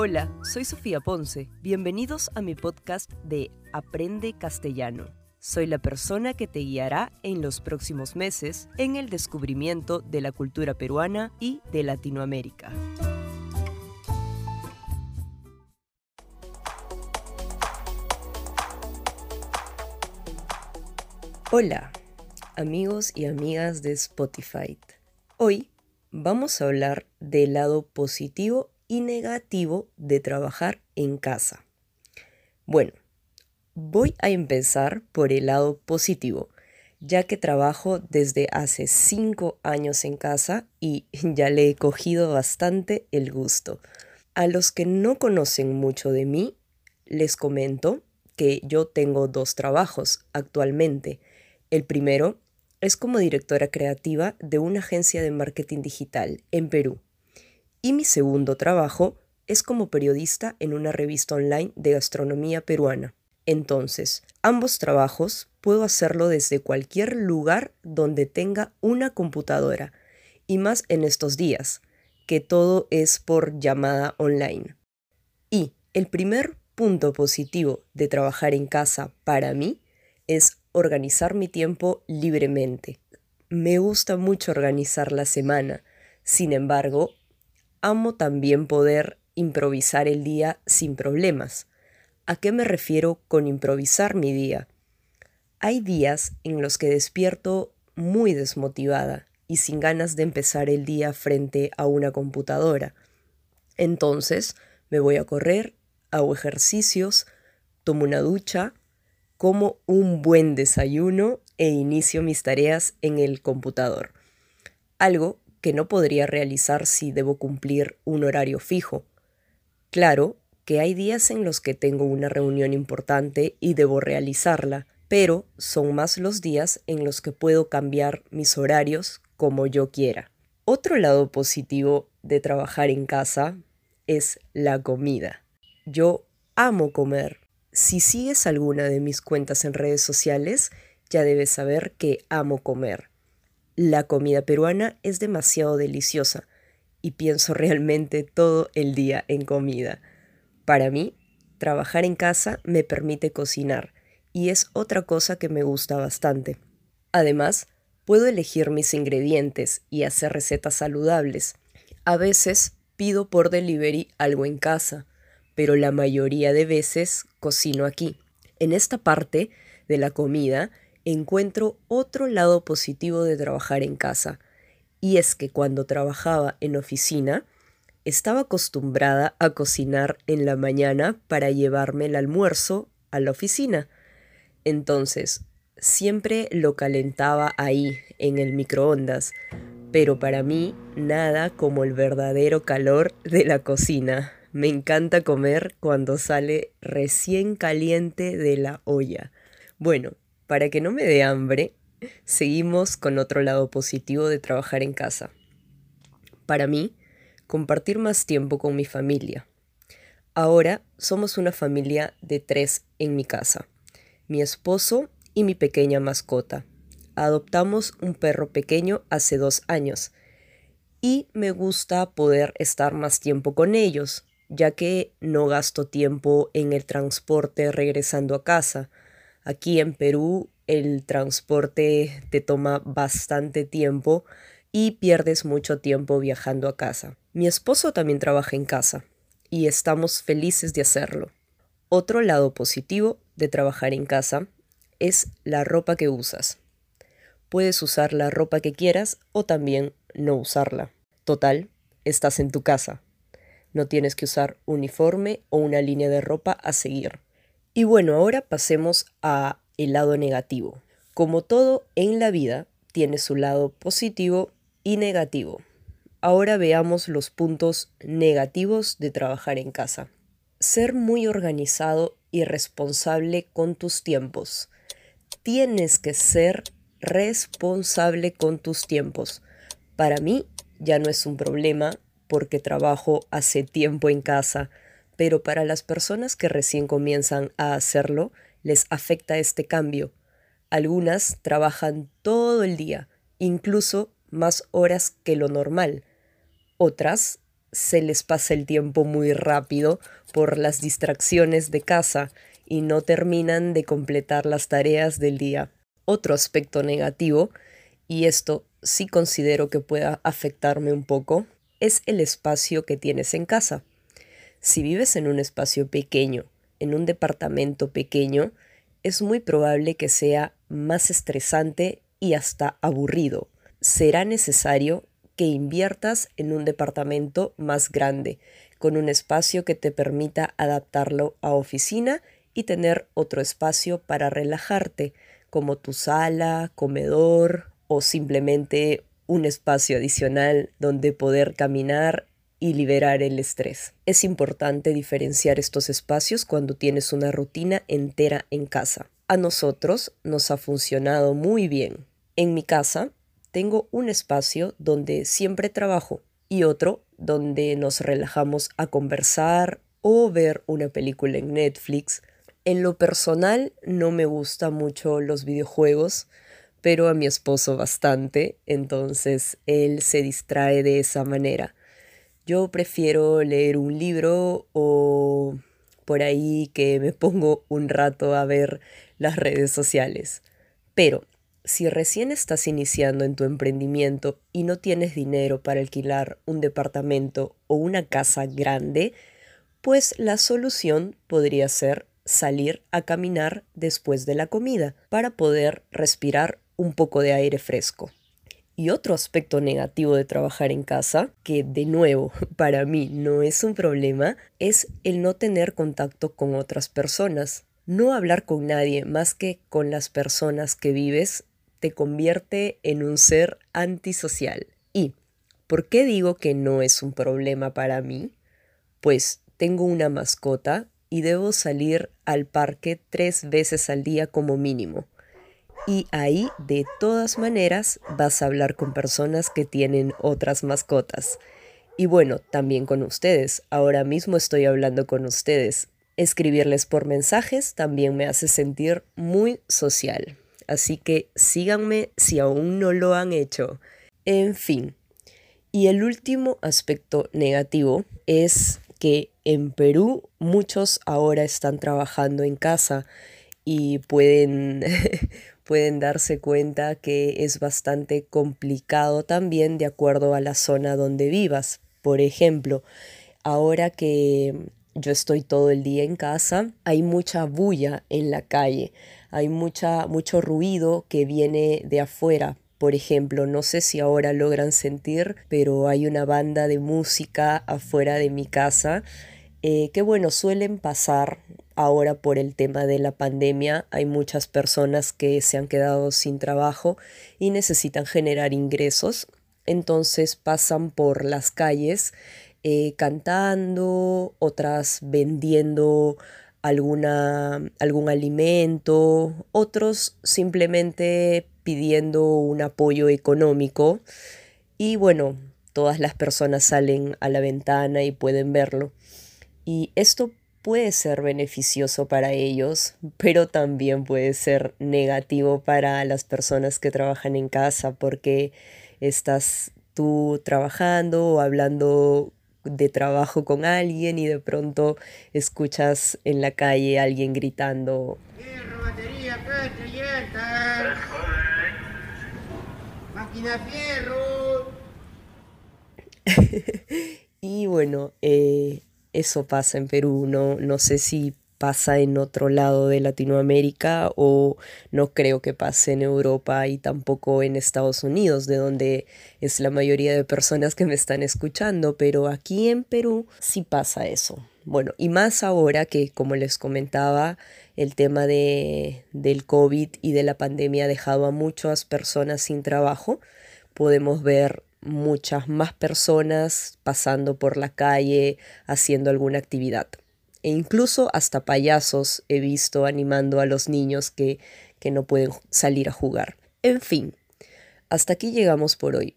Hola, soy Sofía Ponce. Bienvenidos a mi podcast de Aprende Castellano. Soy la persona que te guiará en los próximos meses en el descubrimiento de la cultura peruana y de Latinoamérica. Hola, amigos y amigas de Spotify. Hoy vamos a hablar del lado positivo y negativo de trabajar en casa. Bueno, voy a empezar por el lado positivo, ya que trabajo desde hace 5 años en casa y ya le he cogido bastante el gusto. A los que no conocen mucho de mí, les comento que yo tengo dos trabajos actualmente. El primero es como directora creativa de una agencia de marketing digital en Perú. Y mi segundo trabajo es como periodista en una revista online de gastronomía peruana. Entonces, ambos trabajos puedo hacerlo desde cualquier lugar donde tenga una computadora, y más en estos días, que todo es por llamada online. Y el primer punto positivo de trabajar en casa para mí es organizar mi tiempo libremente. Me gusta mucho organizar la semana, sin embargo, amo también poder improvisar el día sin problemas. ¿A qué me refiero con improvisar mi día? Hay días en los que despierto muy desmotivada y sin ganas de empezar el día frente a una computadora. Entonces me voy a correr, hago ejercicios, tomo una ducha como un buen desayuno e inicio mis tareas en el computador. Algo que no podría realizar si debo cumplir un horario fijo. Claro que hay días en los que tengo una reunión importante y debo realizarla, pero son más los días en los que puedo cambiar mis horarios como yo quiera. Otro lado positivo de trabajar en casa es la comida. Yo amo comer si sigues alguna de mis cuentas en redes sociales, ya debes saber que amo comer. La comida peruana es demasiado deliciosa y pienso realmente todo el día en comida. Para mí, trabajar en casa me permite cocinar y es otra cosa que me gusta bastante. Además, puedo elegir mis ingredientes y hacer recetas saludables. A veces pido por delivery algo en casa pero la mayoría de veces cocino aquí. En esta parte de la comida encuentro otro lado positivo de trabajar en casa, y es que cuando trabajaba en oficina, estaba acostumbrada a cocinar en la mañana para llevarme el almuerzo a la oficina. Entonces, siempre lo calentaba ahí, en el microondas, pero para mí nada como el verdadero calor de la cocina. Me encanta comer cuando sale recién caliente de la olla. Bueno, para que no me dé hambre, seguimos con otro lado positivo de trabajar en casa. Para mí, compartir más tiempo con mi familia. Ahora somos una familia de tres en mi casa. Mi esposo y mi pequeña mascota. Adoptamos un perro pequeño hace dos años y me gusta poder estar más tiempo con ellos, ya que no gasto tiempo en el transporte regresando a casa. Aquí en Perú el transporte te toma bastante tiempo y pierdes mucho tiempo viajando a casa. Mi esposo también trabaja en casa y estamos felices de hacerlo. Otro lado positivo de trabajar en casa es la ropa que usas. Puedes usar la ropa que quieras o también no usarla. Total, estás en tu casa. No tienes que usar uniforme o una línea de ropa a seguir. Y bueno, ahora pasemos a el lado negativo. Como todo en la vida, tiene su lado positivo y negativo. Ahora veamos los puntos negativos de trabajar en casa. Ser muy organizado y responsable con tus tiempos. Tienes que ser responsable con tus tiempos. Para mí ya no es un problema porque trabajo hace tiempo en casa, pero para las personas que recién comienzan a hacerlo, les afecta este cambio. Algunas trabajan todo el día, incluso más horas que lo normal. Otras se les pasa el tiempo muy rápido por las distracciones de casa y no terminan de completar las tareas del día. Otro aspecto negativo, y esto sí considero que pueda afectarme un poco, es el espacio que tienes en casa. Si vives en un espacio pequeño, en un departamento pequeño, es muy probable que sea más estresante y hasta aburrido. Será necesario que inviertas en un departamento más grande, con un espacio que te permita adaptarlo a oficina y tener otro espacio para relajarte, como tu sala, comedor o simplemente un espacio adicional donde poder caminar y liberar el estrés. Es importante diferenciar estos espacios cuando tienes una rutina entera en casa. A nosotros nos ha funcionado muy bien. En mi casa tengo un espacio donde siempre trabajo y otro donde nos relajamos a conversar o ver una película en Netflix. En lo personal no me gustan mucho los videojuegos, pero a mi esposo bastante, entonces él se distrae de esa manera. Yo prefiero leer un libro o por ahí que me pongo un rato a ver las redes sociales. Pero si recién estás iniciando en tu emprendimiento y no tienes dinero para alquilar un departamento o una casa grande, pues la solución podría ser salir a caminar después de la comida para poder respirar un poco de aire fresco. Y otro aspecto negativo de trabajar en casa, que de nuevo para mí no es un problema, es el no tener contacto con otras personas. No hablar con nadie más que con las personas que vives te convierte en un ser antisocial. ¿Y por qué digo que no es un problema para mí? Pues tengo una mascota y debo salir al parque tres veces al día como mínimo y ahí de todas maneras vas a hablar con personas que tienen otras mascotas. Y bueno, también con ustedes. Ahora mismo estoy hablando con ustedes. Escribirles por mensajes también me hace sentir muy social. Así que síganme si aún no lo han hecho. En fin. Y el último aspecto negativo es que en Perú muchos ahora están trabajando en casa y pueden pueden darse cuenta que es bastante complicado también de acuerdo a la zona donde vivas. Por ejemplo, ahora que yo estoy todo el día en casa, hay mucha bulla en la calle, hay mucha, mucho ruido que viene de afuera. Por ejemplo, no sé si ahora logran sentir, pero hay una banda de música afuera de mi casa eh, que bueno, suelen pasar ahora por el tema de la pandemia. Hay muchas personas que se han quedado sin trabajo y necesitan generar ingresos. Entonces pasan por las calles eh, cantando, otras vendiendo alguna, algún alimento, otros simplemente pidiendo un apoyo económico. Y bueno, todas las personas salen a la ventana y pueden verlo. Y esto puede ser beneficioso para ellos, pero también puede ser negativo para las personas que trabajan en casa porque estás tú trabajando o hablando de trabajo con alguien y de pronto escuchas en la calle a alguien gritando. Fierro, batería, Máquina fierro. y bueno, eh, eso pasa en Perú, no, no sé si pasa en otro lado de Latinoamérica o no creo que pase en Europa y tampoco en Estados Unidos, de donde es la mayoría de personas que me están escuchando, pero aquí en Perú sí pasa eso. Bueno, y más ahora que, como les comentaba, el tema de, del COVID y de la pandemia ha dejado a muchas personas sin trabajo, podemos ver muchas más personas pasando por la calle haciendo alguna actividad. E incluso hasta payasos he visto animando a los niños que, que no pueden salir a jugar. En fin, hasta aquí llegamos por hoy.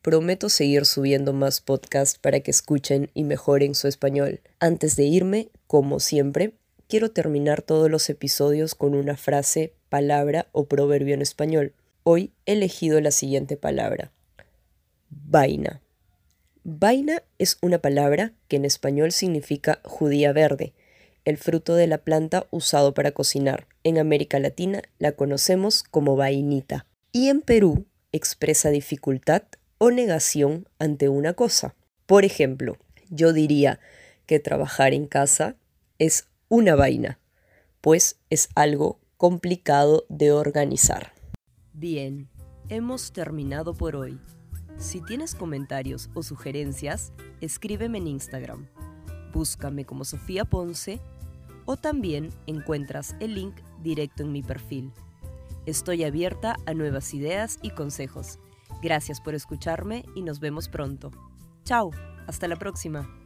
Prometo seguir subiendo más podcasts para que escuchen y mejoren su español. Antes de irme, como siempre, quiero terminar todos los episodios con una frase, palabra o proverbio en español. Hoy he elegido la siguiente palabra vaina. Vaina es una palabra que en español significa judía verde, el fruto de la planta usado para cocinar. En América Latina la conocemos como vainita. Y en Perú expresa dificultad o negación ante una cosa. Por ejemplo, yo diría que trabajar en casa es una vaina, pues es algo complicado de organizar. Bien, hemos terminado por hoy. Si tienes comentarios o sugerencias, escríbeme en Instagram. Búscame como Sofía Ponce o también encuentras el link directo en mi perfil. Estoy abierta a nuevas ideas y consejos. Gracias por escucharme y nos vemos pronto. Chao, hasta la próxima.